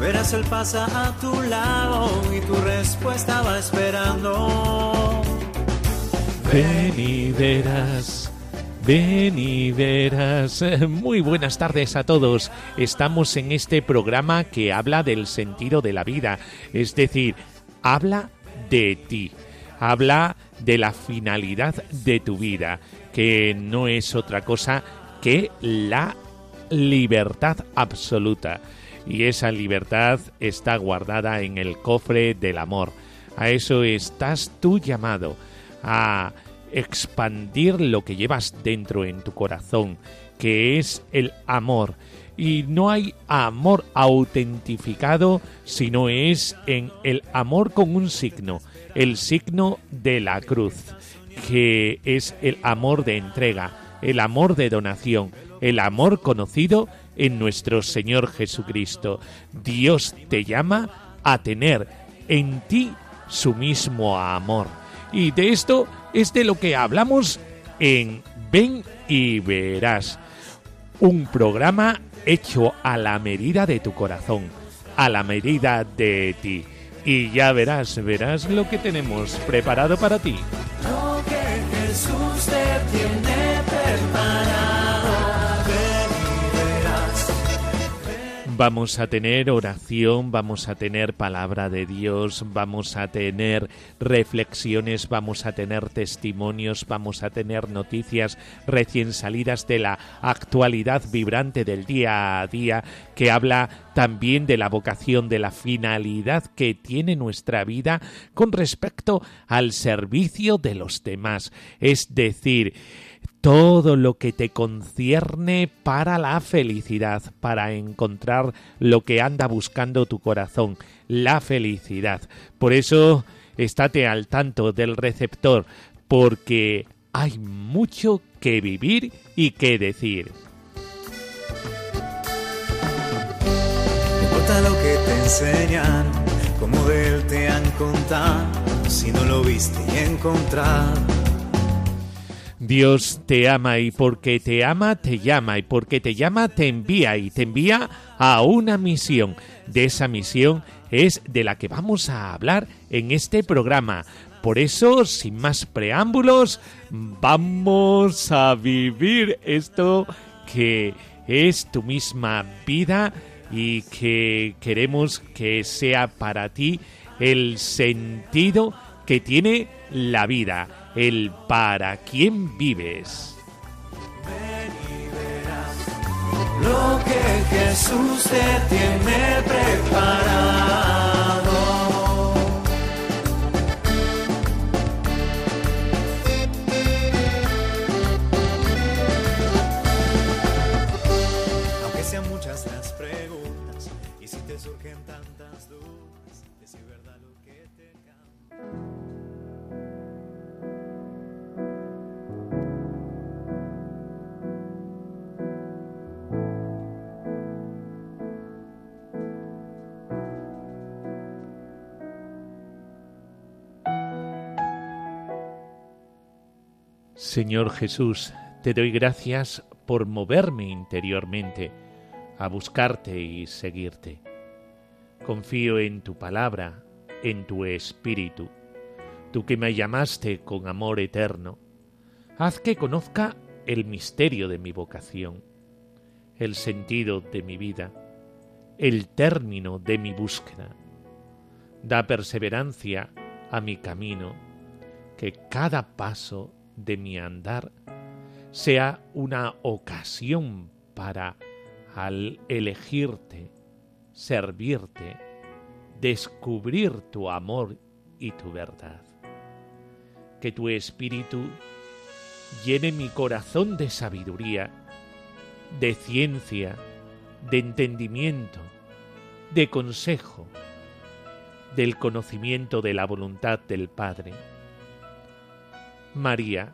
verás él pasa a tu lado y tu respuesta va esperando. Ven y verás. Ven y verás. Muy buenas tardes a todos. Estamos en este programa que habla del sentido de la vida, es decir, habla de ti, habla de la finalidad de tu vida, que no es otra cosa que la libertad absoluta. Y esa libertad está guardada en el cofre del amor. A eso estás tú llamado, a expandir lo que llevas dentro en tu corazón, que es el amor. Y no hay amor autentificado si no es en el amor con un signo, el signo de la cruz, que es el amor de entrega, el amor de donación, el amor conocido en nuestro Señor Jesucristo. Dios te llama a tener en ti su mismo amor. Y de esto es de lo que hablamos en Ven y Verás, un programa hecho a la medida de tu corazón, a la medida de ti. Y ya verás, verás lo que tenemos preparado para ti. Lo que Jesús te tiene preparado. Vamos a tener oración, vamos a tener palabra de Dios, vamos a tener reflexiones, vamos a tener testimonios, vamos a tener noticias recién salidas de la actualidad vibrante del día a día que habla también de la vocación, de la finalidad que tiene nuestra vida con respecto al servicio de los demás. Es decir, todo lo que te concierne para la felicidad, para encontrar lo que anda buscando tu corazón, la felicidad. Por eso, estate al tanto del receptor, porque hay mucho que vivir y que decir. Importa lo que te enseñan, como de él te han contado, si no lo viste y. Dios te ama y porque te ama te llama y porque te llama te envía y te envía a una misión. De esa misión es de la que vamos a hablar en este programa. Por eso, sin más preámbulos, vamos a vivir esto que es tu misma vida y que queremos que sea para ti el sentido que tiene la vida, el para quién vives. Ven y lo que Jesús te tiene preparado. Aunque sean Señor Jesús, te doy gracias por moverme interiormente a buscarte y seguirte. Confío en tu palabra, en tu espíritu, tú que me llamaste con amor eterno. Haz que conozca el misterio de mi vocación, el sentido de mi vida, el término de mi búsqueda. Da perseverancia a mi camino, que cada paso de mi andar sea una ocasión para, al elegirte, servirte, descubrir tu amor y tu verdad. Que tu espíritu llene mi corazón de sabiduría, de ciencia, de entendimiento, de consejo, del conocimiento de la voluntad del Padre. María,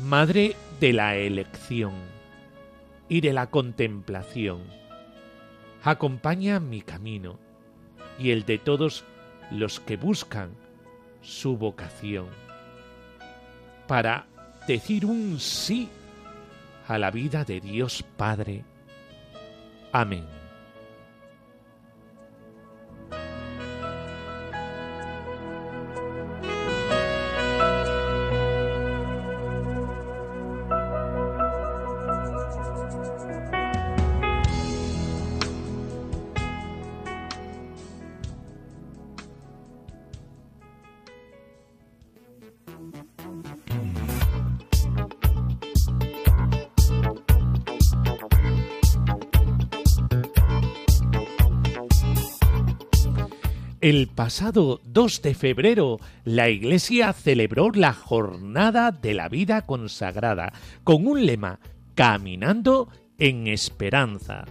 Madre de la elección y de la contemplación, acompaña mi camino y el de todos los que buscan su vocación para decir un sí a la vida de Dios Padre. Amén. Pasado 2 de febrero, la Iglesia celebró la Jornada de la Vida Consagrada con un lema, Caminando en Esperanza.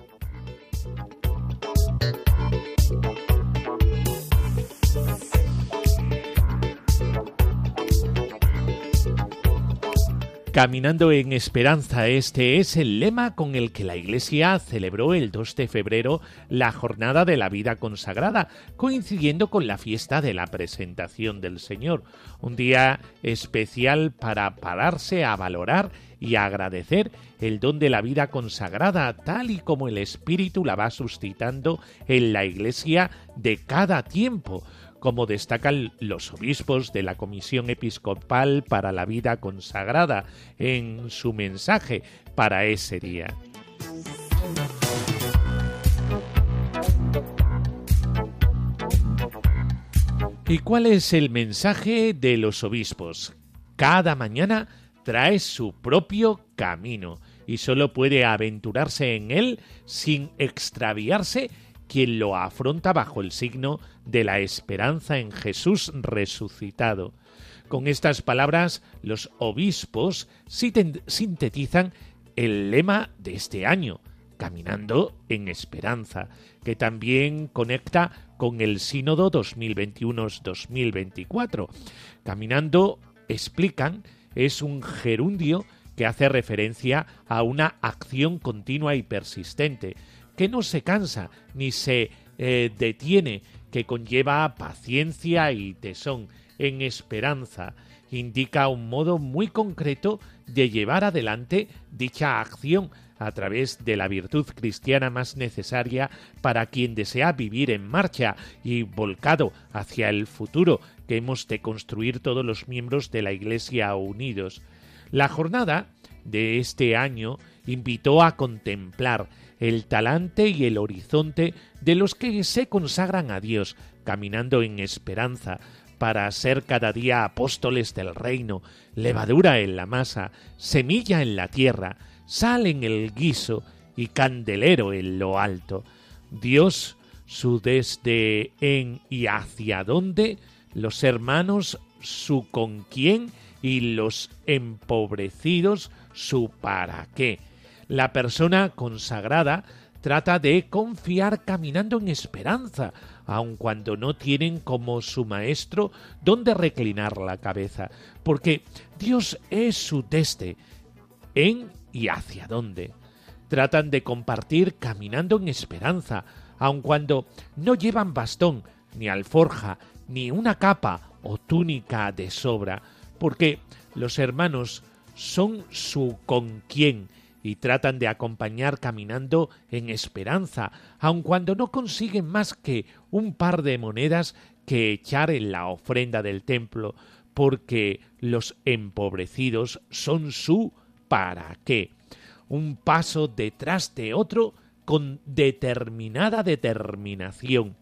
Caminando en esperanza, este es el lema con el que la Iglesia celebró el 2 de febrero la Jornada de la Vida Consagrada, coincidiendo con la fiesta de la presentación del Señor, un día especial para pararse a valorar y agradecer el don de la vida consagrada, tal y como el Espíritu la va suscitando en la Iglesia de cada tiempo como destacan los obispos de la Comisión Episcopal para la Vida Consagrada en su mensaje para ese día. ¿Y cuál es el mensaje de los obispos? Cada mañana trae su propio camino y solo puede aventurarse en él sin extraviarse quien lo afronta bajo el signo de la esperanza en Jesús resucitado. Con estas palabras, los obispos sintetizan el lema de este año, Caminando en Esperanza, que también conecta con el Sínodo 2021-2024. Caminando, explican, es un gerundio que hace referencia a una acción continua y persistente, que no se cansa ni se eh, detiene, que conlleva paciencia y tesón, en esperanza, indica un modo muy concreto de llevar adelante dicha acción a través de la virtud cristiana más necesaria para quien desea vivir en marcha y volcado hacia el futuro que hemos de construir todos los miembros de la Iglesia unidos. La jornada de este año invitó a contemplar el talante y el horizonte de los que se consagran a Dios, caminando en esperanza, para ser cada día apóstoles del reino, levadura en la masa, semilla en la tierra, sal en el guiso y candelero en lo alto. Dios, su desde en y hacia dónde, los hermanos, su con quién y los empobrecidos, su para qué la persona consagrada trata de confiar caminando en esperanza, aun cuando no tienen como su maestro donde reclinar la cabeza, porque Dios es su teste, en y hacia dónde. Tratan de compartir caminando en esperanza, aun cuando no llevan bastón, ni alforja, ni una capa o túnica de sobra, porque los hermanos son su con quien y tratan de acompañar caminando en esperanza, aun cuando no consiguen más que un par de monedas que echar en la ofrenda del templo, porque los empobrecidos son su para qué. Un paso detrás de otro con determinada determinación.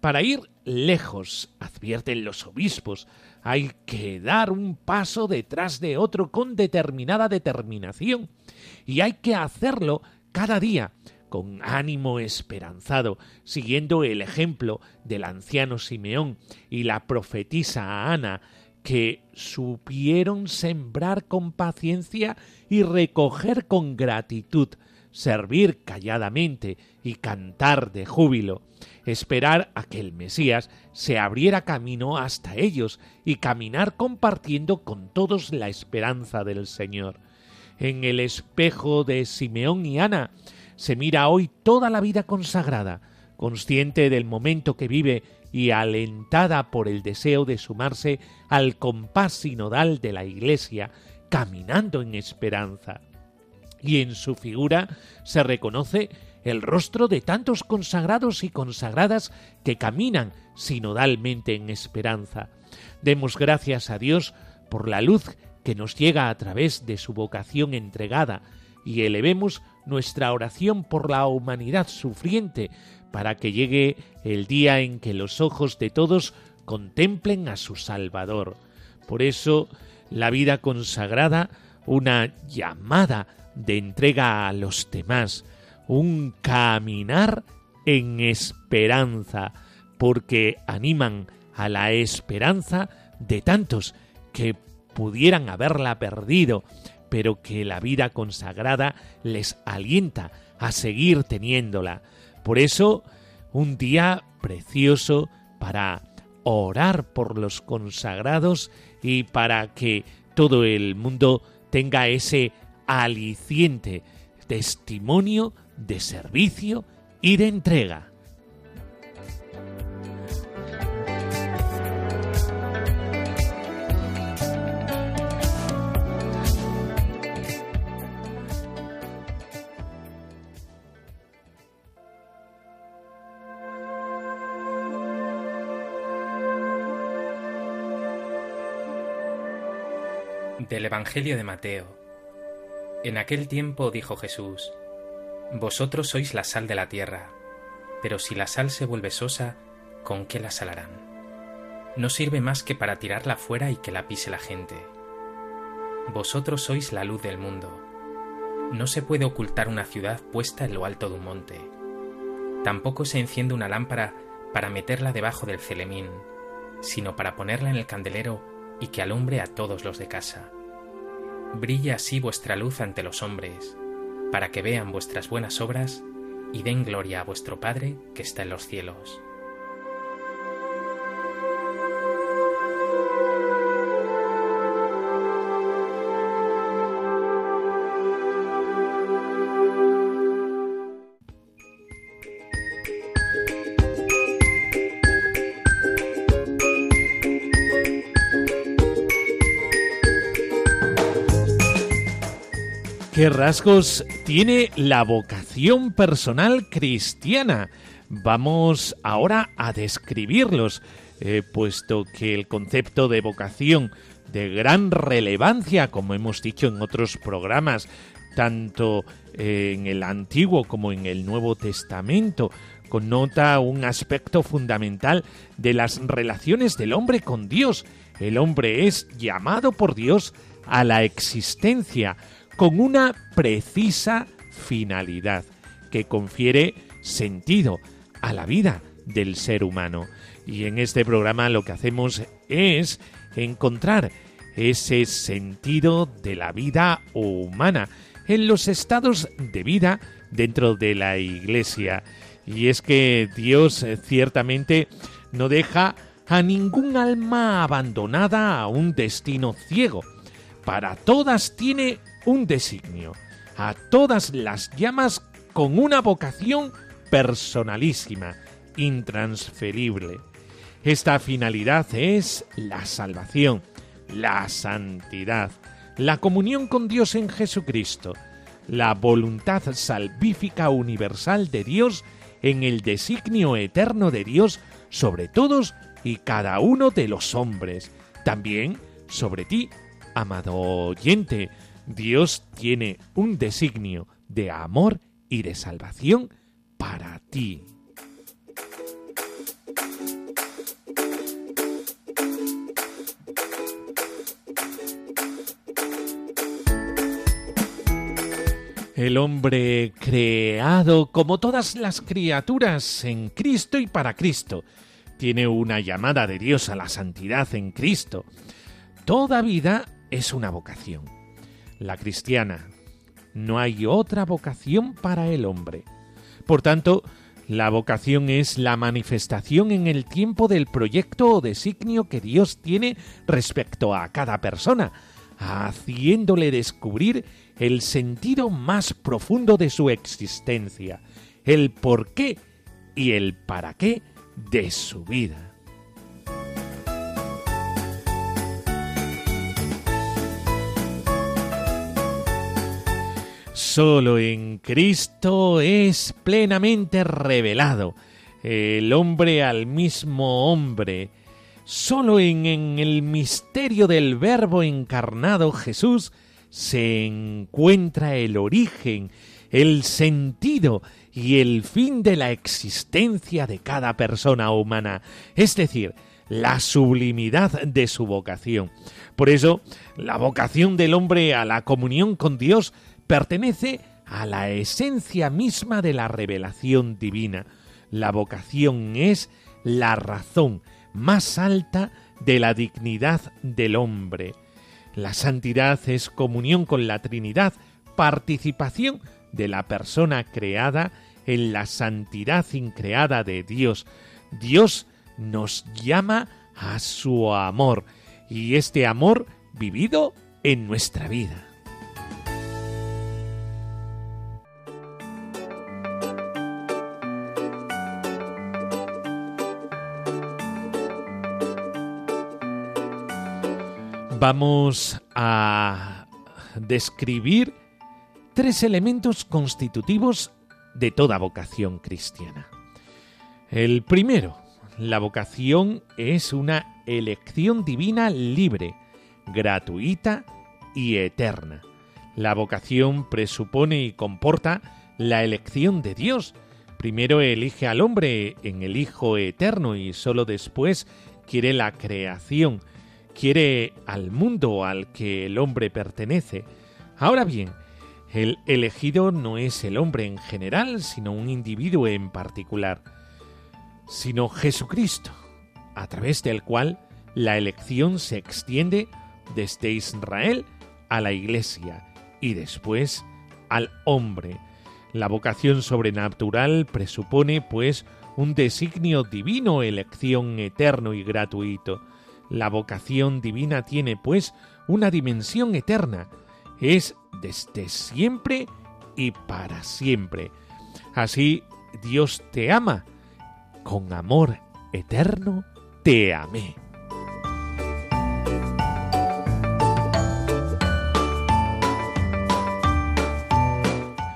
Para ir lejos, advierten los obispos, hay que dar un paso detrás de otro con determinada determinación y hay que hacerlo cada día con ánimo esperanzado, siguiendo el ejemplo del anciano Simeón y la profetisa Ana, que supieron sembrar con paciencia y recoger con gratitud, servir calladamente y cantar de júbilo, esperar a que el Mesías se abriera camino hasta ellos y caminar compartiendo con todos la esperanza del Señor. En el espejo de Simeón y Ana se mira hoy toda la vida consagrada, consciente del momento que vive y alentada por el deseo de sumarse al compás sinodal de la Iglesia, caminando en esperanza. Y en su figura se reconoce el rostro de tantos consagrados y consagradas que caminan sinodalmente en esperanza. Demos gracias a Dios por la luz que nos llega a través de su vocación entregada y elevemos nuestra oración por la humanidad sufriente para que llegue el día en que los ojos de todos contemplen a su Salvador. Por eso, la vida consagrada, una llamada de entrega a los demás, un caminar en esperanza, porque animan a la esperanza de tantos que pudieran haberla perdido, pero que la vida consagrada les alienta a seguir teniéndola. Por eso, un día precioso para orar por los consagrados y para que todo el mundo tenga ese aliciente testimonio de servicio y de entrega. Del Evangelio de Mateo. En aquel tiempo dijo Jesús, vosotros sois la sal de la tierra, pero si la sal se vuelve sosa, ¿con qué la salarán? No sirve más que para tirarla fuera y que la pise la gente. Vosotros sois la luz del mundo. No se puede ocultar una ciudad puesta en lo alto de un monte. Tampoco se enciende una lámpara para meterla debajo del celemín, sino para ponerla en el candelero y que alumbre a todos los de casa. Brilla así vuestra luz ante los hombres, para que vean vuestras buenas obras y den gloria a vuestro Padre que está en los cielos. ¿Qué rasgos tiene la vocación personal cristiana? Vamos ahora a describirlos, eh, puesto que el concepto de vocación de gran relevancia, como hemos dicho en otros programas, tanto en el Antiguo como en el Nuevo Testamento, connota un aspecto fundamental de las relaciones del hombre con Dios. El hombre es llamado por Dios a la existencia, con una precisa finalidad que confiere sentido a la vida del ser humano. Y en este programa lo que hacemos es encontrar ese sentido de la vida humana en los estados de vida dentro de la Iglesia. Y es que Dios eh, ciertamente no deja a ningún alma abandonada a un destino ciego. Para todas tiene un designio, a todas las llamas con una vocación personalísima, intransferible. Esta finalidad es la salvación, la santidad, la comunión con Dios en Jesucristo, la voluntad salvífica universal de Dios en el designio eterno de Dios sobre todos y cada uno de los hombres, también sobre ti, amado oyente, Dios tiene un designio de amor y de salvación para ti. El hombre creado como todas las criaturas en Cristo y para Cristo tiene una llamada de Dios a la santidad en Cristo Toda vida es una vocación. La cristiana. No hay otra vocación para el hombre. Por tanto, la vocación es la manifestación en el tiempo del proyecto o designio que Dios tiene respecto a cada persona, haciéndole descubrir el sentido más profundo de su existencia, el por qué y el para qué de su vida. Solo en Cristo es plenamente revelado el hombre al mismo hombre. Solo en, en, el misterio del Verbo encarnado Jesús se encuentra el origen, el sentido y el fin de la existencia de cada persona humana, es decir, la sublimidad de su vocación. Por eso, la vocación del hombre a la comunión con Dios pertenece a la esencia misma de la revelación divina. La vocación es la razón más alta de la dignidad del hombre. La santidad es comunión con la Trinidad, participación de la persona creada en la santidad increada de Dios. Dios nos llama a su amor y este amor vivido en nuestra vida. Vamos a describir tres elementos constitutivos de toda vocación cristiana. El primero, la vocación es una elección divina libre, gratuita y eterna. La vocación presupone y comporta la elección de Dios. Primero elige al hombre en el Hijo eterno y sólo después quiere la creación quiere al mundo al que el hombre pertenece. Ahora bien, el elegido no es el hombre en general, sino un individuo en particular, sino Jesucristo, a través del cual la elección se extiende desde Israel a la Iglesia y después al hombre. La vocación sobrenatural presupone, pues, un designio divino, elección eterno y gratuito. La vocación divina tiene, pues, una dimensión eterna. Es desde siempre y para siempre. Así Dios te ama. Con amor eterno te amé.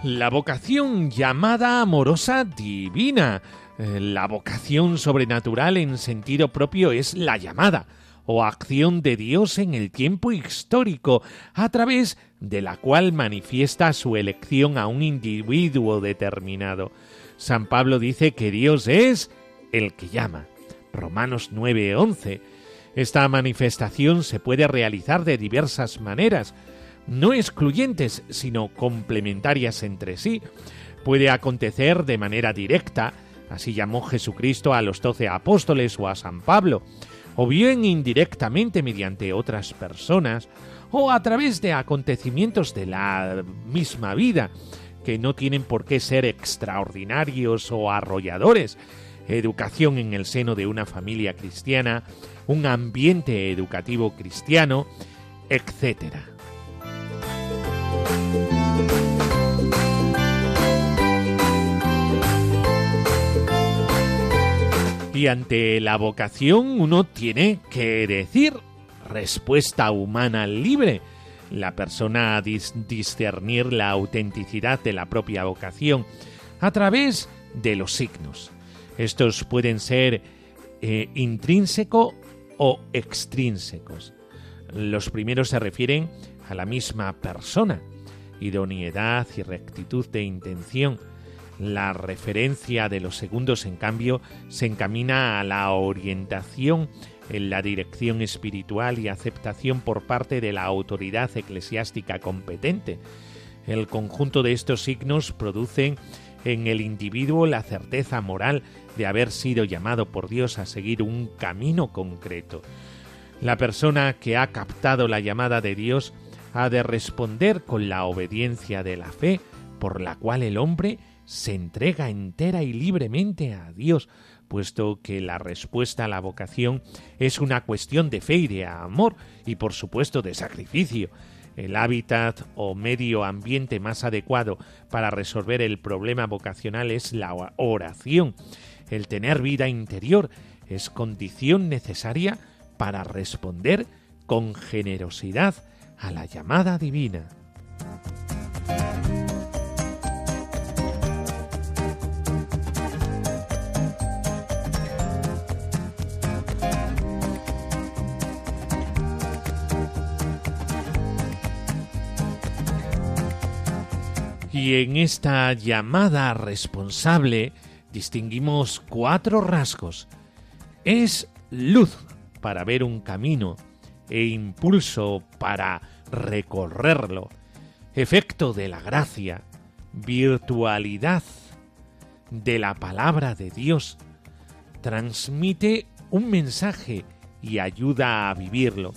La vocación llamada amorosa divina. Eh, la vocación sobrenatural en sentido propio es la llamada o acción de Dios en el tiempo histórico, a través de la cual manifiesta su elección a un individuo determinado. San Pablo dice que Dios es el que llama. Romanos 9:11. Esta manifestación se puede realizar de diversas maneras, no excluyentes, sino complementarias entre sí. Puede acontecer de manera directa, así llamó Jesucristo a los doce apóstoles o a San Pablo, o bien indirectamente mediante otras personas, o a través de acontecimientos de la misma vida, que no tienen por qué ser extraordinarios o arrolladores, educación en el seno de una familia cristiana, un ambiente educativo cristiano, etc. Y ante la vocación uno tiene que decir respuesta humana libre. La persona a discernir la autenticidad de la propia vocación a través de los signos. Estos pueden ser eh, intrínseco o extrínsecos. Los primeros se refieren a la misma persona, idoneidad y rectitud de intención, la referencia de los segundos, en cambio, se encamina a la orientación en la dirección espiritual y aceptación por parte de la autoridad eclesiástica competente. El conjunto de estos signos producen en el individuo la certeza moral de haber sido llamado por Dios a seguir un camino concreto. La persona que ha captado la llamada de Dios ha de responder con la obediencia de la fe, por la cual el hombre se entrega entera y libremente a Dios, puesto que la respuesta a la vocación es una cuestión de fe y de amor, y por supuesto de sacrificio. El hábitat o medio ambiente más adecuado para resolver el problema vocacional es la oración. El tener vida interior es condición necesaria para responder con generosidad a la llamada divina. Y en esta llamada responsable distinguimos cuatro rasgos. Es luz para ver un camino e impulso para recorrerlo, efecto de la gracia, virtualidad de la palabra de Dios, transmite un mensaje y ayuda a vivirlo.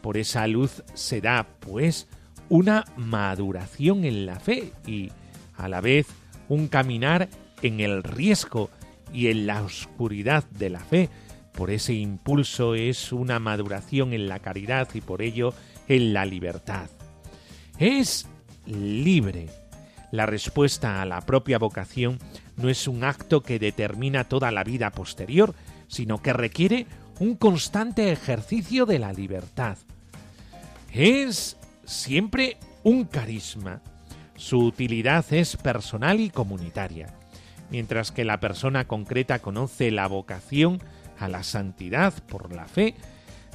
Por esa luz se da, pues, una maduración en la fe y, a la vez, un caminar en el riesgo y en la oscuridad de la fe, por ese impulso es una maduración en la caridad y por ello en la libertad. Es libre. La respuesta a la propia vocación no es un acto que determina toda la vida posterior, sino que requiere un constante ejercicio de la libertad. Es siempre un carisma. Su utilidad es personal y comunitaria. Mientras que la persona concreta conoce la vocación a la santidad por la fe,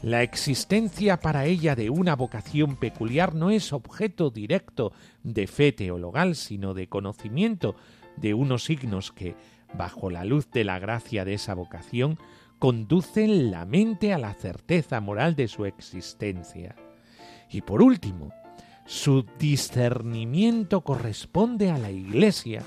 la existencia para ella de una vocación peculiar no es objeto directo de fe teologal, sino de conocimiento de unos signos que, bajo la luz de la gracia de esa vocación, conducen la mente a la certeza moral de su existencia. Y por último, su discernimiento corresponde a la Iglesia,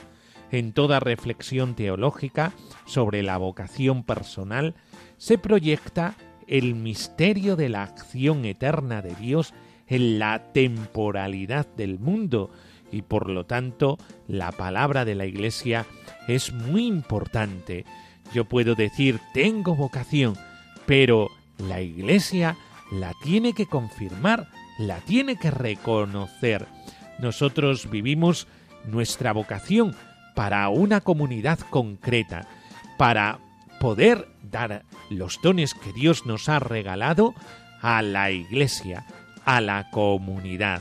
en toda reflexión teológica sobre la vocación personal se proyecta el misterio de la acción eterna de Dios en la temporalidad del mundo y por lo tanto la palabra de la Iglesia es muy importante. Yo puedo decir tengo vocación, pero la Iglesia la tiene que confirmar, la tiene que reconocer. Nosotros vivimos nuestra vocación para una comunidad concreta, para poder dar los dones que Dios nos ha regalado a la iglesia, a la comunidad.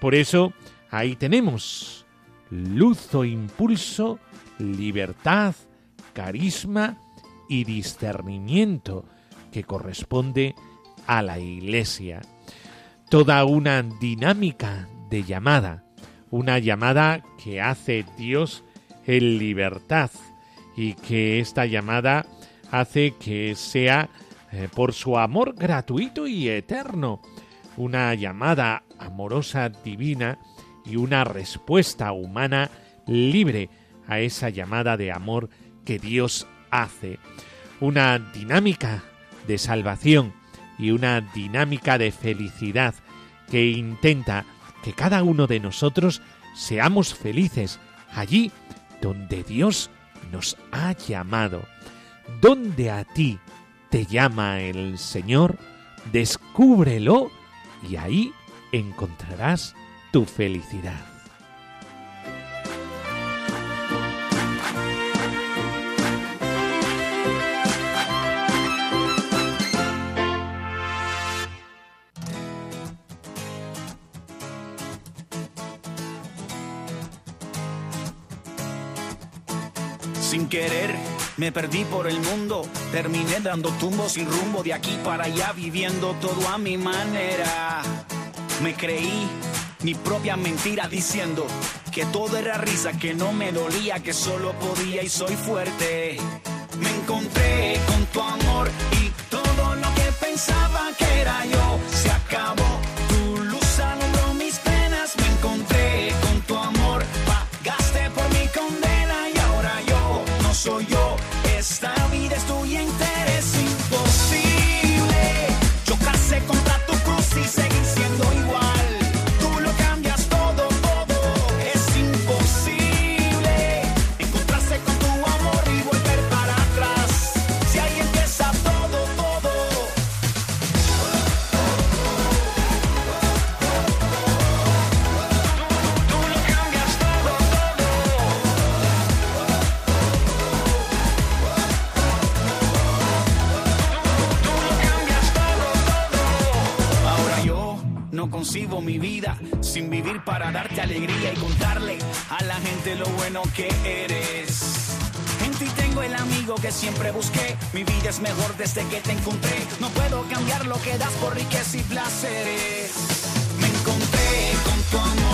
Por eso, ahí tenemos luz o impulso, libertad, carisma y discernimiento que corresponde a la iglesia. Toda una dinámica de llamada, una llamada que hace Dios en libertad y que esta llamada hace que sea eh, por su amor gratuito y eterno, una llamada amorosa divina y una respuesta humana libre a esa llamada de amor que Dios hace, una dinámica de salvación y una dinámica de felicidad que intenta que cada uno de nosotros seamos felices allí donde Dios nos ha llamado, donde a ti te llama el Señor, descúbrelo y ahí encontrarás tu felicidad. Querer. Me perdí por el mundo, terminé dando tumbos sin rumbo de aquí para allá, viviendo todo a mi manera. Me creí mi propia mentira diciendo que todo era risa, que no me dolía, que solo podía y soy fuerte. Me encontré con tu amor sin vivir para darte alegría y contarle a la gente lo bueno que eres. En ti tengo el amigo que siempre busqué. Mi vida es mejor desde que te encontré. No puedo cambiar lo que das por riqueza y placeres. Me encontré con tu amor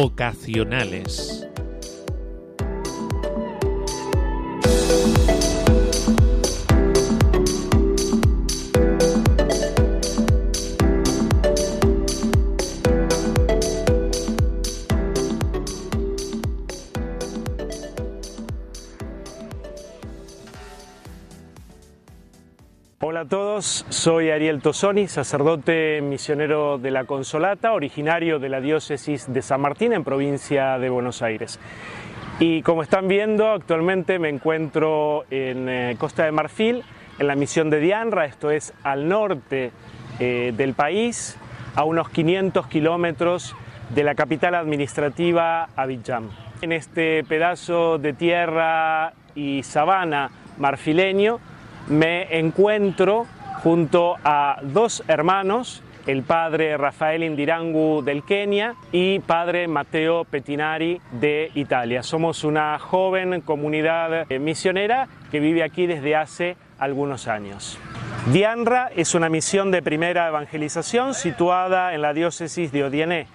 vocacionales. Soy Ariel Tosoni, sacerdote misionero de la Consolata, originario de la diócesis de San Martín en provincia de Buenos Aires. Y como están viendo, actualmente me encuentro en eh, Costa de Marfil, en la misión de Dianra, esto es al norte eh, del país, a unos 500 kilómetros de la capital administrativa Abidjan. En este pedazo de tierra y sabana marfileño me encuentro junto a dos hermanos, el padre Rafael Indirangu del Kenia y padre Matteo Pettinari de Italia. Somos una joven comunidad eh, misionera que vive aquí desde hace algunos años. Dianra es una misión de primera evangelización situada en la diócesis de Odienné.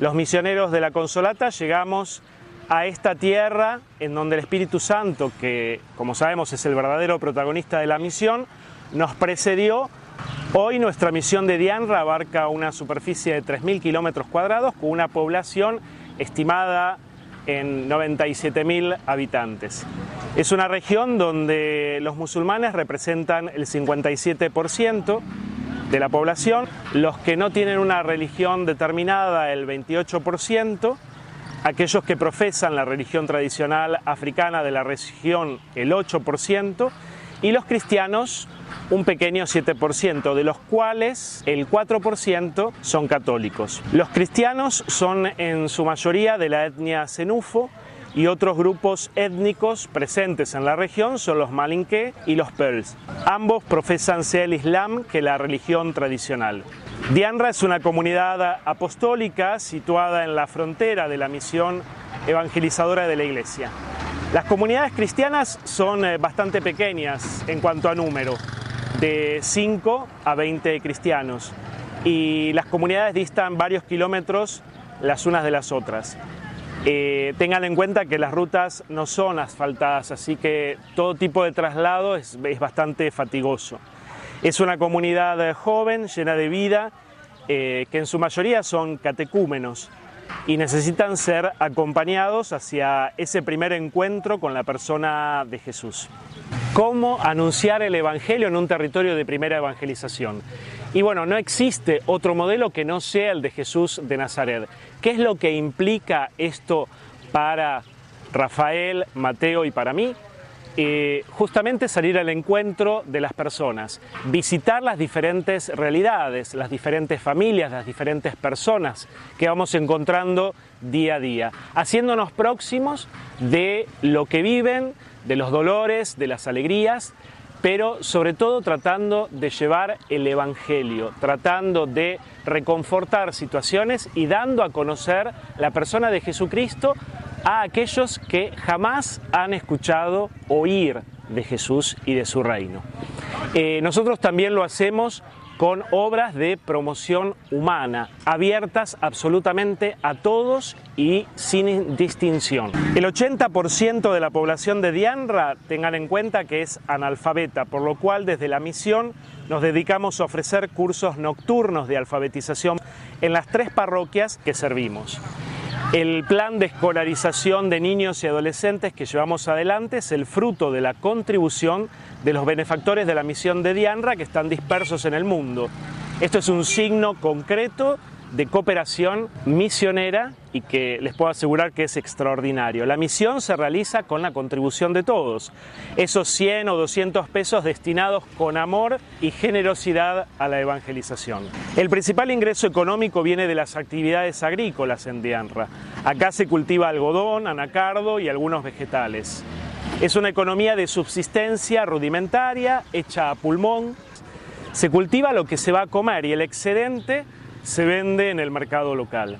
Los misioneros de la Consolata llegamos a esta tierra en donde el Espíritu Santo, que como sabemos es el verdadero protagonista de la misión, nos precedió. Hoy nuestra misión de Dianra abarca una superficie de 3.000 kilómetros cuadrados con una población estimada en 97.000 habitantes. Es una región donde los musulmanes representan el 57% de la población, los que no tienen una religión determinada el 28%, aquellos que profesan la religión tradicional africana de la región el 8% y los cristianos un pequeño 7%, de los cuales el 4% son católicos. Los cristianos son en su mayoría de la etnia cenufo y otros grupos étnicos presentes en la región son los malinqué y los peuls. Ambos profesan sea el Islam que la religión tradicional. Dianra es una comunidad apostólica situada en la frontera de la misión evangelizadora de la Iglesia. Las comunidades cristianas son eh, bastante pequeñas en cuanto a número, de 5 a 20 cristianos, y las comunidades distan varios kilómetros las unas de las otras. Eh, tengan en cuenta que las rutas no son asfaltadas, así que todo tipo de traslado es, bastante fatigoso. Es una comunidad joven, llena de vida, eh, que en su mayoría son catecúmenos y necesitan ser acompañados hacia ese primer encuentro con la persona de Jesús. ¿Cómo anunciar el Evangelio en un territorio de primera evangelización? Y bueno, no existe otro modelo que no sea el de Jesús de Nazaret. ¿Qué es lo que implica esto para Rafael, Mateo y para mí? Eh, justamente salir al encuentro de las personas, visitar las diferentes realidades, las diferentes familias, las diferentes personas que vamos encontrando día a día, haciéndonos próximos de lo que viven, de los dolores, de las alegrías, pero sobre todo tratando de llevar el Evangelio, tratando de reconfortar situaciones y dando a conocer la persona de Jesucristo a aquellos que jamás han escuchado oír de Jesús y de su reino. Eh, nosotros también lo hacemos con obras de promoción humana, abiertas absolutamente a todos y sin distinción. El 80% de la población de Dianra, tengan en cuenta que es analfabeta, por lo cual desde la misión nos dedicamos a ofrecer cursos nocturnos de alfabetización en las tres parroquias que servimos. El plan de escolarización de niños y adolescentes que llevamos adelante es el fruto de la contribución de los benefactores de la misión de Dianra que están dispersos en el mundo. Esto es un signo concreto de cooperación misionera y que les puedo asegurar que es extraordinario. La misión se realiza con la contribución de todos, esos 100 o 200 pesos destinados con amor y generosidad a la evangelización. El principal ingreso económico viene de las actividades agrícolas en Dianra. Acá se cultiva algodón, anacardo y algunos vegetales. Es una economía de subsistencia rudimentaria, hecha a pulmón. Se cultiva lo que se va a comer y el excedente se vende en el mercado local.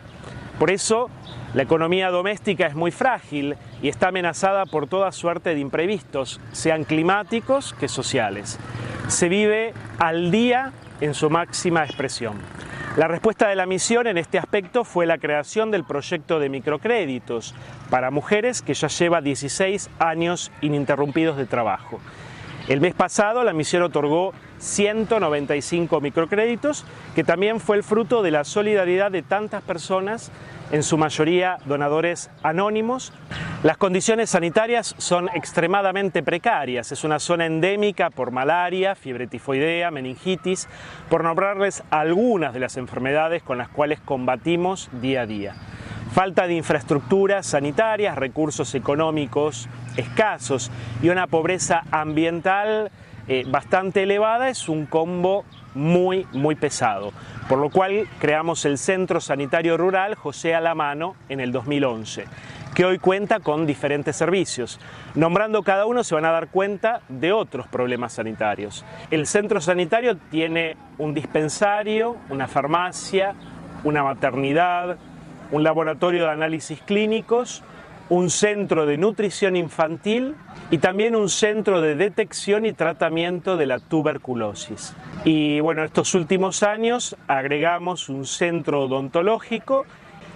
Por eso, la economía doméstica es muy frágil y está amenazada por toda suerte de imprevistos, sean climáticos que sociales. Se vive al día en su máxima expresión. La respuesta de la misión en este aspecto fue la creación del proyecto de microcréditos para mujeres que ya lleva 16 años ininterrumpidos de trabajo. El mes pasado la misión otorgó 195 microcréditos, que también fue el fruto de la solidaridad de tantas personas, en su mayoría donadores anónimos. Las condiciones sanitarias son extremadamente precarias. Es una zona endémica por malaria, fiebre tifoidea, meningitis, por nombrarles algunas de las enfermedades con las cuales combatimos día a día falta de infraestructuras sanitarias, recursos económicos escasos y una pobreza ambiental eh, bastante elevada es un combo muy, muy pesado. Por lo cual creamos el Centro Sanitario Rural José Alamano en el 2011 que hoy cuenta con diferentes servicios. Nombrando cada uno se van a dar cuenta de otros problemas sanitarios. El centro sanitario tiene un dispensario, una farmacia, una maternidad, un laboratorio de análisis clínicos, un centro de nutrición infantil y también un centro de detección y tratamiento de la tuberculosis. Y bueno, estos últimos años agregamos un centro odontológico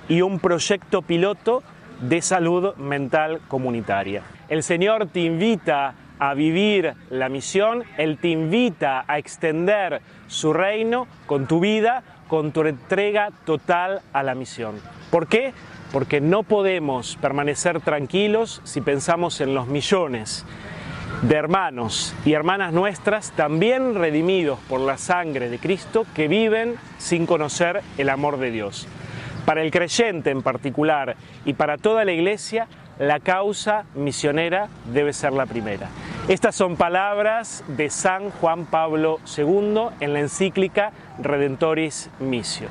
y un proyecto piloto de salud mental comunitaria. El Señor te invita a vivir la misión, Él te invita a extender su reino con tu vida, con tu entrega total a la misión. ¿Por qué? Porque no podemos permanecer tranquilos si pensamos en los millones de hermanos y hermanas nuestras, también redimidos por la sangre de Cristo, que viven sin conocer el amor de Dios. Para el creyente en particular y para toda la iglesia, la causa misionera debe ser la primera. Estas son palabras de San Juan Pablo II en la encíclica Redentoris Missio.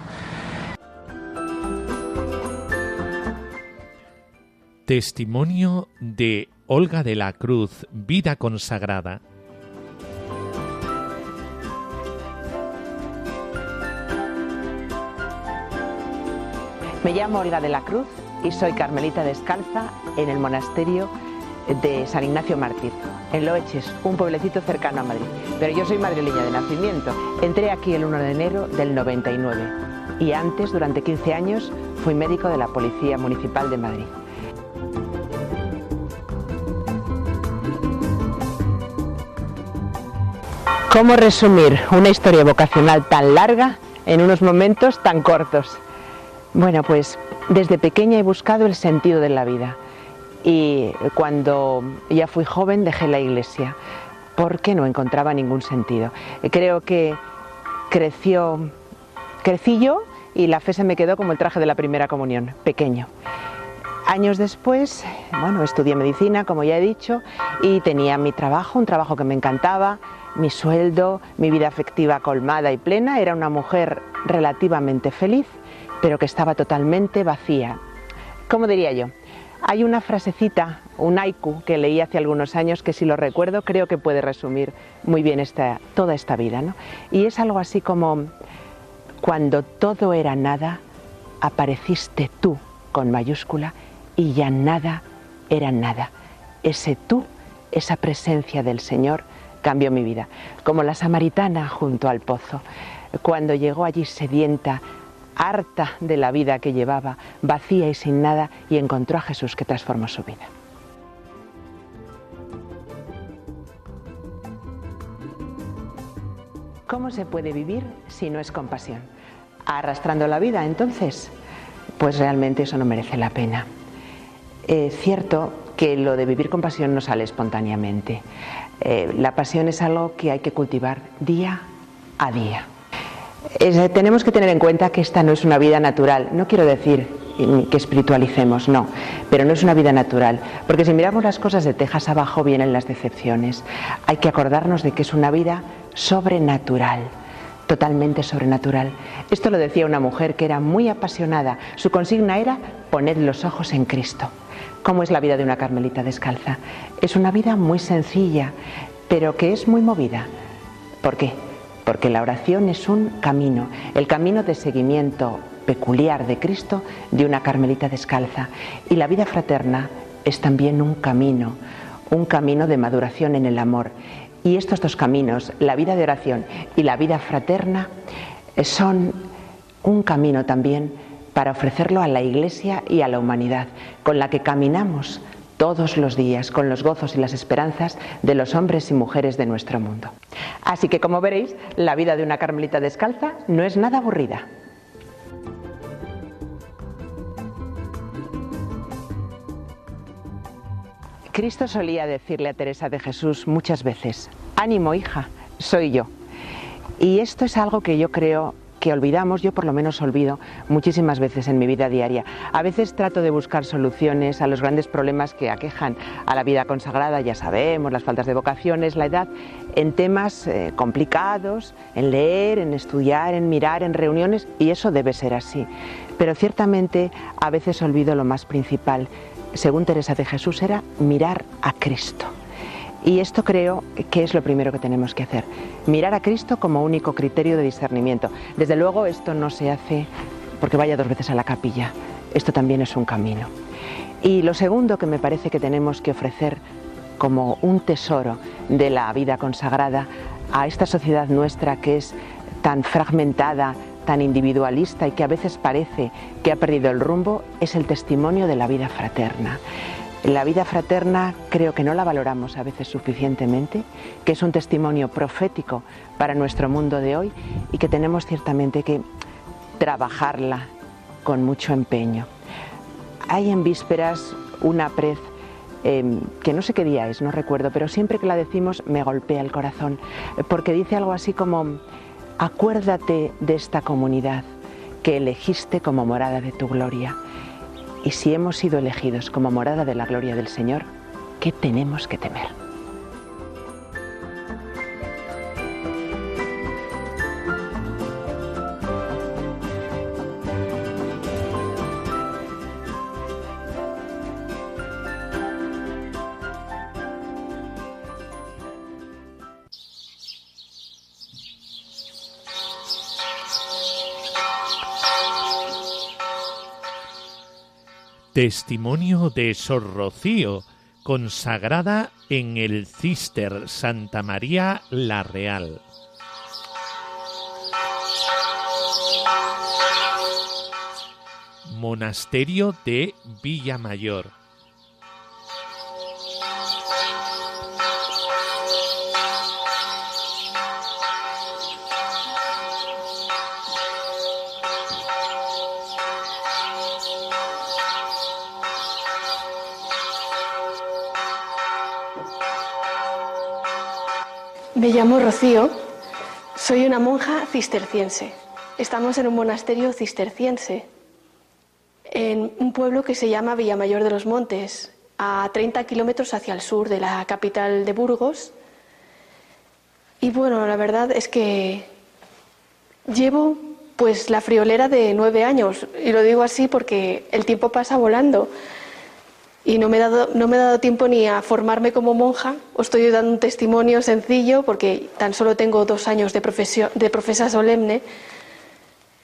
Testimonio de Olga de la Cruz, Vida Consagrada. Me llamo Olga de la Cruz y soy carmelita descalza en el monasterio de San Ignacio Mártir, en Loeches, un pueblecito cercano a Madrid. Pero yo soy madrileña de nacimiento. Entré aquí el 1 de enero del 99 y antes, durante 15 años, fui médico de la Policía Municipal de Madrid. ¿Cómo resumir una historia vocacional tan larga en unos momentos tan cortos? Bueno, pues desde pequeña he buscado el sentido de la vida y cuando ya fui joven dejé la iglesia porque no encontraba ningún sentido. Creo que creció, crecí yo y la fe se me quedó como el traje de la primera comunión, pequeño. Años después, bueno, estudié medicina, como ya he dicho, y tenía mi trabajo, un trabajo que me encantaba, mi sueldo, mi vida afectiva colmada y plena. Era una mujer relativamente feliz, pero que estaba totalmente vacía. ¿Cómo diría yo? Hay una frasecita, un haiku que leí hace algunos años que si lo recuerdo creo que puede resumir muy bien esta, toda esta vida. ¿no? Y es algo así como, cuando todo era nada, apareciste tú con mayúscula y ya nada era nada. Ese tú, esa presencia del Señor cambió mi vida. Como la samaritana junto al pozo, cuando llegó allí sedienta, harta de la vida que llevaba, vacía y sin nada, y encontró a Jesús que transformó su vida. ¿Cómo se puede vivir si no es compasión? Arrastrando la vida, entonces, pues realmente eso no merece la pena. Es cierto que lo de vivir con pasión no sale espontáneamente. Eh, la pasión es algo que hay que cultivar día a día. tenemos que tener en cuenta que esta no es una vida natural. No quiero decir que espiritualicemos, no, pero no es una vida natural. Porque si miramos las cosas de tejas abajo vienen las decepciones. Hay que acordarnos de que es una vida sobrenatural totalmente sobrenatural. Esto lo decía una mujer que era muy apasionada. Su consigna era poned los ojos en Cristo. ¿Cómo es la vida de una carmelita descalza? Es una vida muy sencilla, pero que es muy movida. ¿Por qué? Porque la oración es un camino, el camino de seguimiento peculiar de Cristo de una carmelita descalza. Y la vida fraterna es también un camino, un camino de maduración en el amor. Y estos dos caminos, la vida de oración y la vida fraterna, son un camino también para ofrecerlo a la Iglesia y a la humanidad, con la que caminamos todos los días con los gozos y las esperanzas de los hombres y mujeres de nuestro mundo. Así que como veréis, la vida de una carmelita descalza no es nada aburrida. Cristo solía decirle a Teresa de Jesús muchas veces, ánimo hija, soy yo. Y esto es algo que yo creo que olvidamos, yo por lo menos olvido muchísimas veces en mi vida diaria. A veces trato de buscar soluciones a los grandes problemas que aquejan a la vida consagrada, ya sabemos, las faltas de vocaciones, la edad, en temas eh, complicados, en leer, en estudiar, en mirar, en reuniones, y eso debe ser así. Pero ciertamente a veces olvido lo más principal, según Teresa de Jesús, era mirar a Cristo. Y esto creo que es lo primero que tenemos que hacer, mirar a Cristo como único criterio de discernimiento. Desde luego esto no se hace porque vaya dos veces a la capilla, esto también es un camino. Y lo segundo que me parece que tenemos que ofrecer como un tesoro de la vida consagrada a esta sociedad nuestra que es tan fragmentada, tan individualista y que a veces parece que ha perdido el rumbo, es el testimonio de la vida fraterna. La vida fraterna creo que no la valoramos a veces suficientemente, que es un testimonio profético para nuestro mundo de hoy y que tenemos ciertamente que trabajarla con mucho empeño. Hay en vísperas una prez em, que no sé qué día es, no recuerdo, pero siempre que la decimos me golpea el corazón, porque dice algo así como, acuérdate de esta comunidad que elegiste como morada de tu gloria y si hemos sido elegidos como morada de la gloria del Señor, ¿qué tenemos que temer? Testimonio de Sor Rocío, consagrada en el Cister Santa María la Real. Monasterio de Villamayor. Me llamo Rocío, soy una monja cisterciense. Estamos en un monasterio cisterciense, en un pueblo que se llama Villamayor de los Montes, a 30 kilómetros hacia el sur de la capital de Burgos. Y bueno, la verdad es que llevo pues la friolera de nueve años, y lo digo así porque el tiempo pasa volando. Y no me, he dado, no me dado tiempo ni a formarme como monja. Os estoy dando un testimonio sencillo porque tan solo tengo dos años de, de profesa solemne.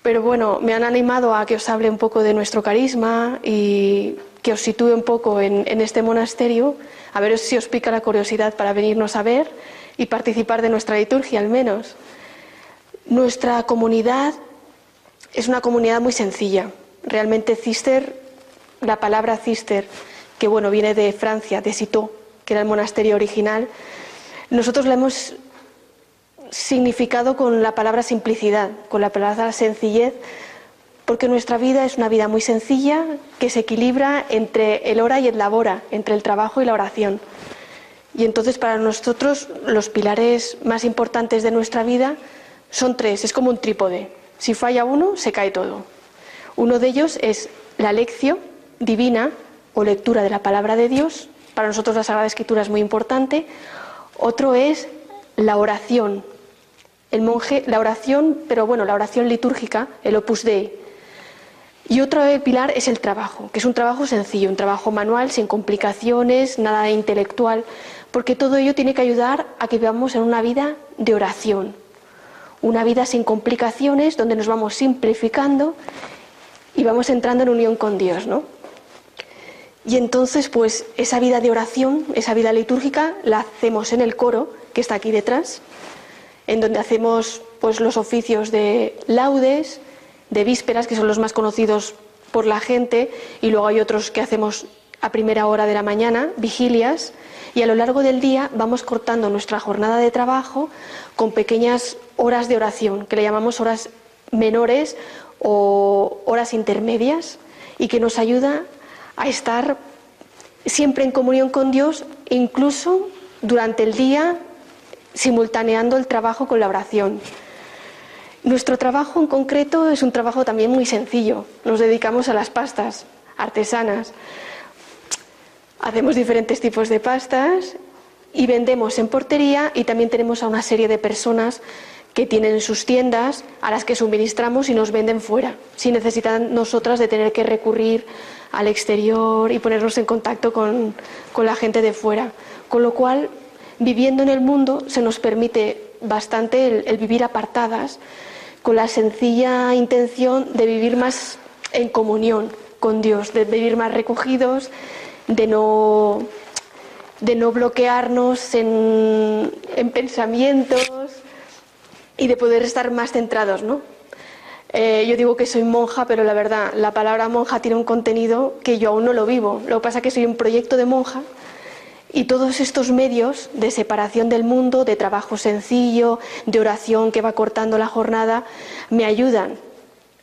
Pero bueno, me han animado a que os hable un poco de nuestro carisma y que os sitúe un poco en, en este monasterio, a ver si os pica la curiosidad para venirnos a ver y participar de nuestra liturgia al menos. Nuestra comunidad es una comunidad muy sencilla. Realmente Cister, la palabra Cister, que bueno, viene de Francia, de Citeaux, que era el monasterio original, nosotros la hemos significado con la palabra simplicidad, con la palabra sencillez, porque nuestra vida es una vida muy sencilla que se equilibra entre el hora y el labora, entre el trabajo y la oración. Y entonces para nosotros los pilares más importantes de nuestra vida son tres, es como un trípode. Si falla uno, se cae todo. Uno de ellos es la lección divina o lectura de la palabra de Dios. Para nosotros la Sagrada Escritura es muy importante. Otro es la oración. El monje, la oración, pero bueno, la oración litúrgica, el opus dei. Y otro pilar es el trabajo, que es un trabajo sencillo, un trabajo manual, sin complicaciones, nada intelectual, porque todo ello tiene que ayudar a que vivamos en una vida de oración, una vida sin complicaciones, donde nos vamos simplificando y vamos entrando en unión con Dios, ¿no? Y entonces, pues esa vida de oración, esa vida litúrgica, la hacemos en el coro, que está aquí detrás, en donde hacemos pues los oficios de laudes, de vísperas, que son los más conocidos por la gente, y luego hay otros que hacemos a primera hora de la mañana, vigilias, y a lo largo del día vamos cortando nuestra jornada de trabajo con pequeñas horas de oración, que le llamamos horas menores o horas intermedias, y que nos ayuda a estar siempre en comunión con Dios, incluso durante el día, simultaneando el trabajo con la oración. Nuestro trabajo en concreto es un trabajo también muy sencillo. Nos dedicamos a las pastas artesanas. Hacemos diferentes tipos de pastas y vendemos en portería y también tenemos a una serie de personas que tienen sus tiendas a las que suministramos y nos venden fuera, sin necesidad nosotras de tener que recurrir al exterior y ponernos en contacto con, la gente de fuera. Con lo cual, viviendo en el mundo se nos permite bastante el, vivir apartadas, con la sencilla intención de vivir más en comunión con Dios, de vivir más recogidos, de no, de no bloquearnos en, en pensamientos y de poder estar más centrados, ¿no? Eh, yo digo que soy monja, pero la verdad, la palabra monja tiene un contenido que yo aún no lo vivo. Lo que pasa es que soy un proyecto de monja y todos estos medios de separación del mundo, de trabajo sencillo, de oración que va cortando la jornada, me ayudan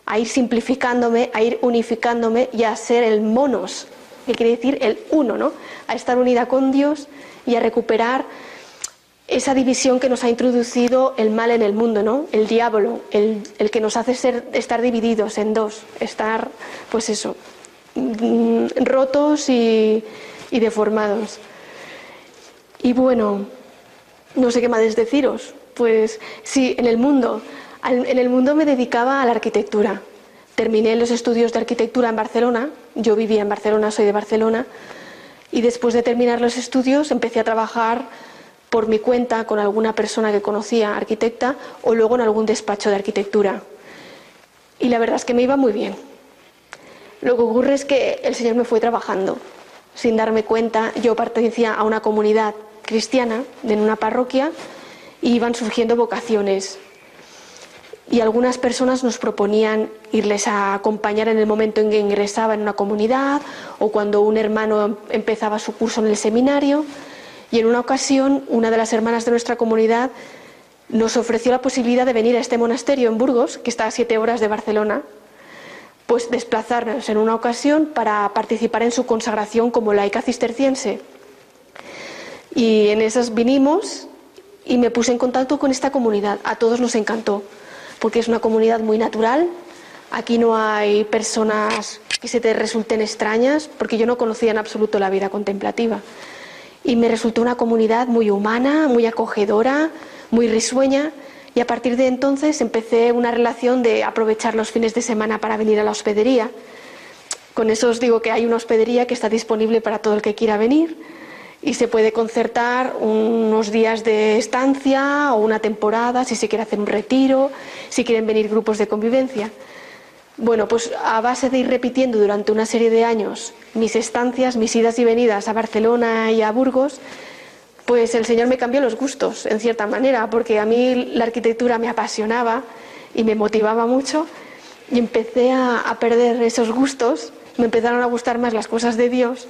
a ir simplificándome, a ir unificándome y a ser el monos, que quiere decir el uno, ¿no? A estar unida con Dios y a recuperar esa división que nos ha introducido el mal en el mundo, ¿no? El diablo, el, que nos hace ser, estar divididos en dos, estar, pues eso, mm, rotos y, deformados. Y bueno, no sé qué más deciros. Pues sí, en el mundo, en el mundo me dedicaba a la arquitectura. Terminé los estudios de arquitectura en Barcelona, yo vivía en Barcelona, soy de Barcelona, y después de terminar los estudios empecé a trabajar por mi cuenta con alguna persona que conocía, arquitecta, o luego en algún despacho de arquitectura. Y la verdad es que me iba muy bien. Lo que ocurre es que el Señor me fue trabajando. Sin darme cuenta, yo pertenecía a una comunidad cristiana en una parroquia y iban surgiendo vocaciones. Y algunas personas nos proponían irles a acompañar en el momento en que ingresaba en una comunidad o cuando un hermano empezaba su curso en el seminario. Y en una ocasión, una de las hermanas de nuestra comunidad nos ofreció la posibilidad de venir a este monasterio en Burgos, que está a siete horas de Barcelona, pues desplazarnos en una ocasión para participar en su consagración como laica cisterciense. Y en esas vinimos y me puse en contacto con esta comunidad. A todos nos encantó, porque es una comunidad muy natural. Aquí no hay personas que se te resulten extrañas, porque yo no conocía en absoluto la vida contemplativa. Y me resultó una comunidad muy humana, muy acogedora, muy risueña. Y a partir de entonces empecé una relación de aprovechar los fines de semana para venir a la hospedería. Con eso os digo que hay una hospedería que está disponible para todo el que quiera venir y se puede concertar unos días de estancia o una temporada si se quiere hacer un retiro, si quieren venir grupos de convivencia. Bueno, pues a base de ir repitiendo durante una serie de años mis estancias, mis idas y venidas a Barcelona y a Burgos, pues el Señor me cambió los gustos, en cierta manera, porque a mí la arquitectura me apasionaba y me motivaba mucho y empecé a, perder esos gustos, me empezaron a gustar más las cosas de Dios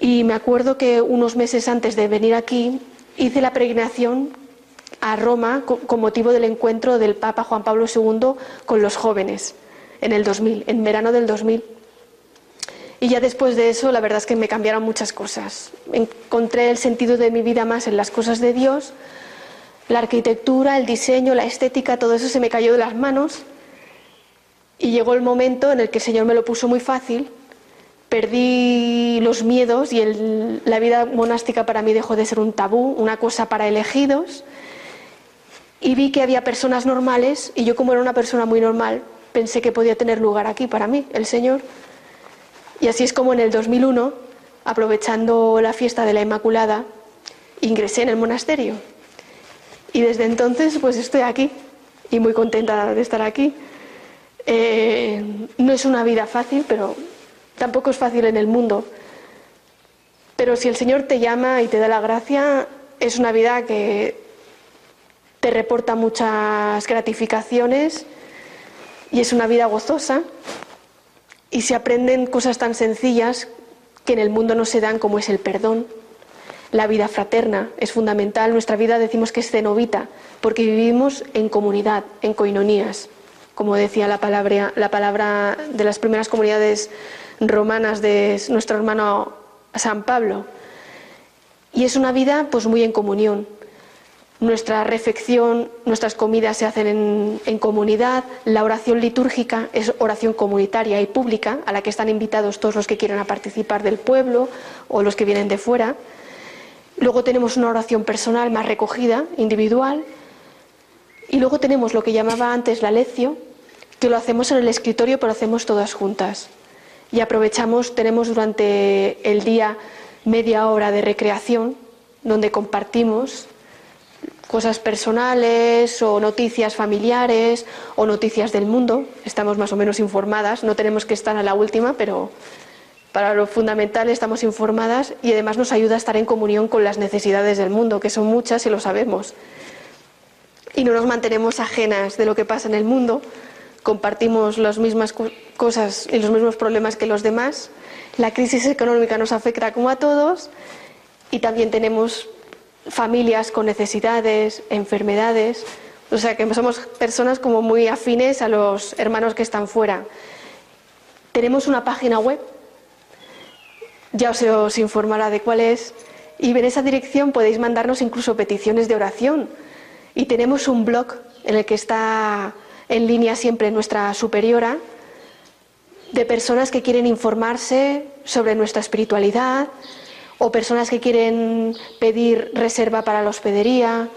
y me acuerdo que unos meses antes de venir aquí hice la peregrinación a Roma con motivo del encuentro del Papa Juan Pablo II con los jóvenes en el 2000, en verano del 2000. Y ya después de eso, la verdad es que me cambiaron muchas cosas. Encontré el sentido de mi vida más en las cosas de Dios, la arquitectura, el diseño, la estética, todo eso se me cayó de las manos. Y llegó el momento en el que el Señor me lo puso muy fácil perdí los miedos y la vida monástica para mí dejó de ser un tabú, una cosa para elegidos. Y vi que había personas normales y yo como era una persona muy normal, pensé que podía tener lugar aquí para mí, el Señor. Y así es como en el 2001, aprovechando la fiesta de la Inmaculada, ingresé en el monasterio. Y desde entonces pues estoy aquí y muy contenta de estar aquí. Eh, no es una vida fácil, pero Tampoco es fácil en el mundo. Pero si el Señor te llama y te da la gracia, es una vida que te reporta muchas gratificaciones y es una vida gozosa y se aprenden cosas tan sencillas que en el mundo no se dan como es el perdón. La vida fraterna es fundamental. Nuestra vida decimos que es cenovita porque vivimos en comunidad, en coinonías, como decía la palabra, la palabra de las primeras comunidades romanas de nuestro hermano San Pablo. Y es una vida pues muy en comunión. Nuestra refección, nuestras comidas se hacen en, comunidad, la oración litúrgica es oración comunitaria y pública, a la que están invitados todos los que quieran participar del pueblo o los que vienen de fuera. Luego tenemos una oración personal más recogida, individual. Y luego tenemos lo que llamaba antes la lección, que lo hacemos en el escritorio, pero hacemos todas juntas y aprovechamos, tenemos durante el día media hora de recreación donde compartimos cosas personales o noticias familiares o noticias del mundo. Estamos más o menos informadas, no tenemos que estar a la última, pero para lo fundamental estamos informadas y además nos ayuda a estar en comunión con las necesidades del mundo, que son muchas y lo sabemos. Y no nos mantenemos ajenas de lo que pasa en el mundo, compartimos las mismas cosas y los mismos problemas que los demás. La crisis económica nos afecta como a todos y también tenemos familias con necesidades, enfermedades. O sea que somos personas como muy afines a los hermanos que están fuera. Tenemos una página web, ya os informará de cuál es, y en esa dirección podéis mandarnos incluso peticiones de oración. Y tenemos un blog en el que está en línea siempre nuestra superiora, de personas que quieren informarse sobre nuestra espiritualidad o personas que quieren pedir reserva para la hospedería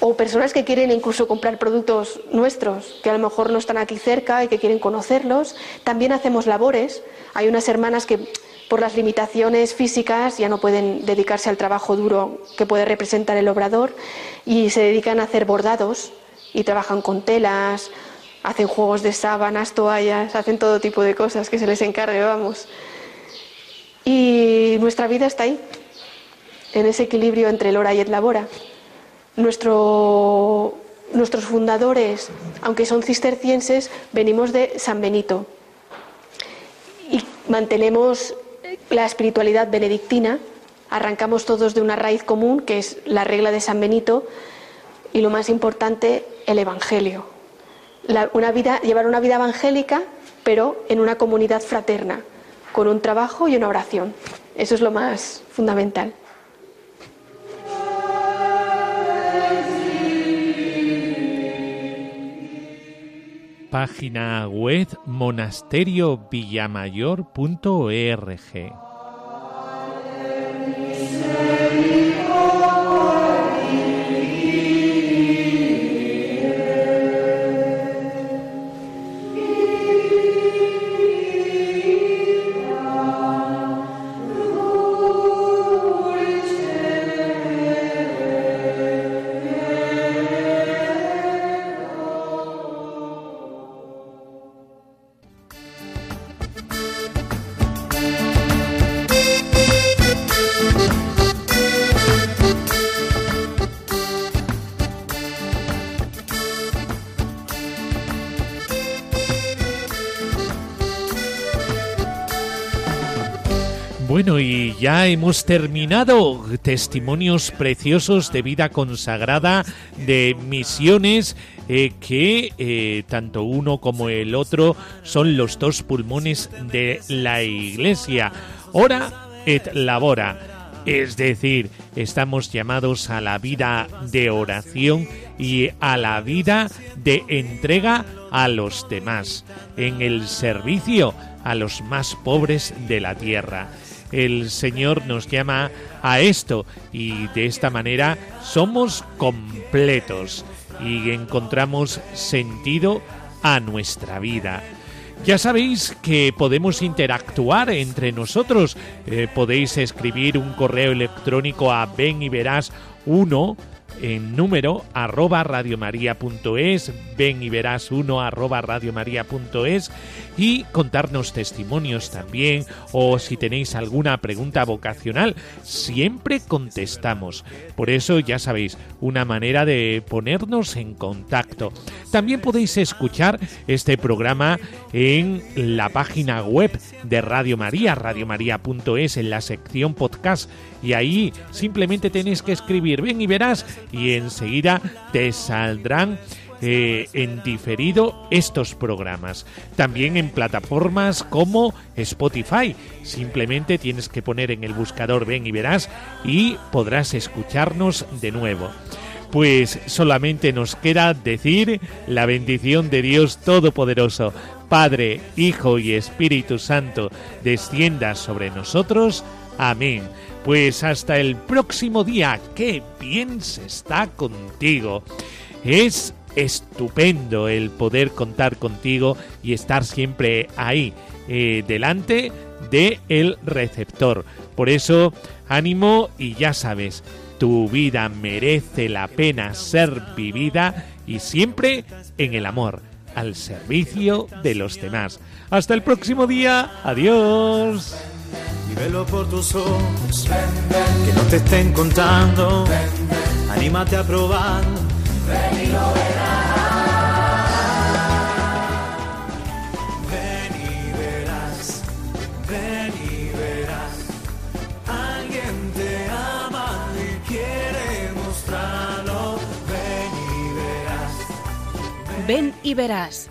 o personas que quieren incluso comprar productos nuestros, que a lo mejor no están aquí cerca y que quieren conocerlos. También hacemos labores. Hay unas hermanas que por las limitaciones físicas ya no pueden dedicarse al trabajo duro que puede representar el obrador y se dedican a hacer bordados y trabajan con telas hacen juegos de sábanas, toallas, hacen todo tipo de cosas que se les encargue, vamos. Y nuestra vida está ahí, en ese equilibrio entre el hora y el labora. nuestros fundadores, aunque son cistercienses, venimos de San Benito. Y mantenemos la espiritualidad benedictina, arrancamos todos de una raíz común, que es la regla de San Benito, y lo más importante, el Evangelio. Llevar una vida evangélica, pero en una comunidad fraterna, con un trabajo y una oración. Eso es lo más fundamental. Página web monasteriovillamayor.org hemos terminado testimonios preciosos de vida consagrada, de misiones, eh, que eh, tanto uno como el otro son los dos pulmones de la Iglesia. Ora et labora. Es decir, estamos llamados a la vida de oración y a la vida de entrega a los demás, en el servicio a los más pobres de la tierra el Señor nos llama a esto y de esta manera somos completos y encontramos sentido a nuestra vida. Ya sabéis que podemos interactuar entre nosotros. Eh, podéis escribir un correo electrónico a ven y verás uno en número arroba radiomaria.es, ven y verás uno arroba radiomaria.es y contarnos testimonios también o si tenéis alguna pregunta vocacional, siempre contestamos. Por eso ya sabéis, una manera de ponernos en contacto. También podéis escuchar este programa en la página web de Radio María, radiomaria.es, en la sección podcast y ahí simplemente tenéis que escribir ven y verás y enseguida te saldrán eh, en diferido estos programas. También en plataformas como Spotify. Simplemente tienes que poner en el buscador ven y verás y podrás escucharnos de nuevo. Pues solamente nos queda decir la bendición de Dios Todopoderoso, Padre, Hijo y Espíritu Santo, descienda sobre nosotros. Amén. Pues hasta el próximo día, qué bien se está contigo. Es estupendo el poder contar contigo y estar siempre ahí, eh, delante de el receptor. Por eso, ánimo y ya sabes, tu vida merece la pena ser vivida y siempre en el amor, al servicio de los demás. Hasta el próximo día, adiós velo por tus ojos, que no te estén contando, anímate a probar, ven y lo verás. Ven y verás, ven y verás, alguien te ama y quiere mostrarlo, ven y verás. Ven y verás,